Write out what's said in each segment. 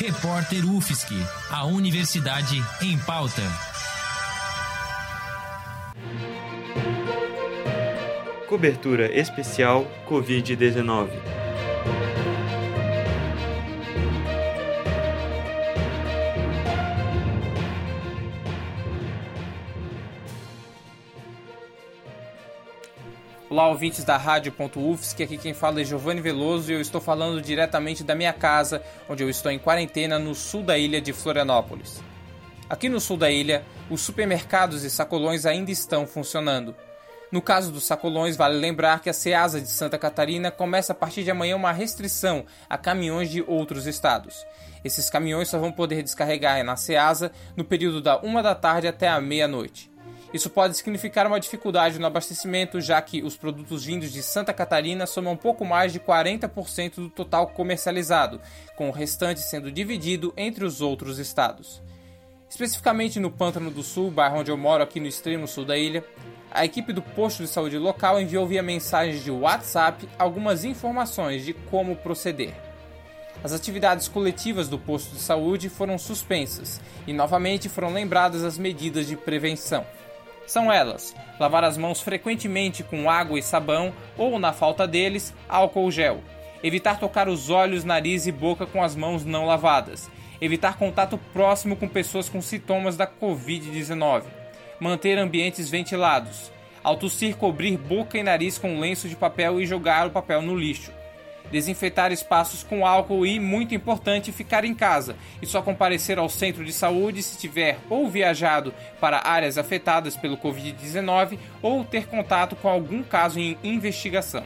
Repórter UFSC, a Universidade em Pauta. Cobertura especial Covid-19. Olá, ouvintes da Rádio.UFSC, aqui quem fala é Giovanni Veloso e eu estou falando diretamente da minha casa, onde eu estou em quarentena no sul da ilha de Florianópolis. Aqui no sul da ilha, os supermercados e sacolões ainda estão funcionando. No caso dos sacolões, vale lembrar que a SEASA de Santa Catarina começa a partir de amanhã uma restrição a caminhões de outros estados. Esses caminhões só vão poder descarregar na SEASA no período da uma da tarde até a meia-noite. Isso pode significar uma dificuldade no abastecimento, já que os produtos vindos de Santa Catarina somam pouco mais de 40% do total comercializado, com o restante sendo dividido entre os outros estados. Especificamente no Pântano do Sul, bairro onde eu moro aqui no extremo sul da ilha, a equipe do posto de saúde local enviou via mensagem de WhatsApp algumas informações de como proceder. As atividades coletivas do posto de saúde foram suspensas e novamente foram lembradas as medidas de prevenção. São elas: lavar as mãos frequentemente com água e sabão ou, na falta deles, álcool gel. Evitar tocar os olhos, nariz e boca com as mãos não lavadas. Evitar contato próximo com pessoas com sintomas da Covid-19. Manter ambientes ventilados. Ao tossir, cobrir boca e nariz com lenço de papel e jogar o papel no lixo desinfetar espaços com álcool e, muito importante, ficar em casa e só comparecer ao centro de saúde se tiver ou viajado para áreas afetadas pelo Covid-19 ou ter contato com algum caso em investigação.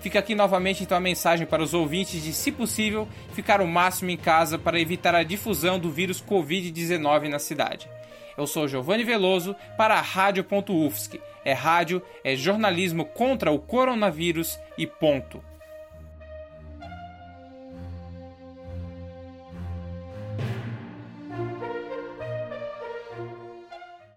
Fica aqui novamente então a mensagem para os ouvintes de, se possível, ficar o máximo em casa para evitar a difusão do vírus Covid-19 na cidade. Eu sou Giovanni Veloso para a Rádio.UFSC. É rádio, é jornalismo contra o coronavírus e ponto.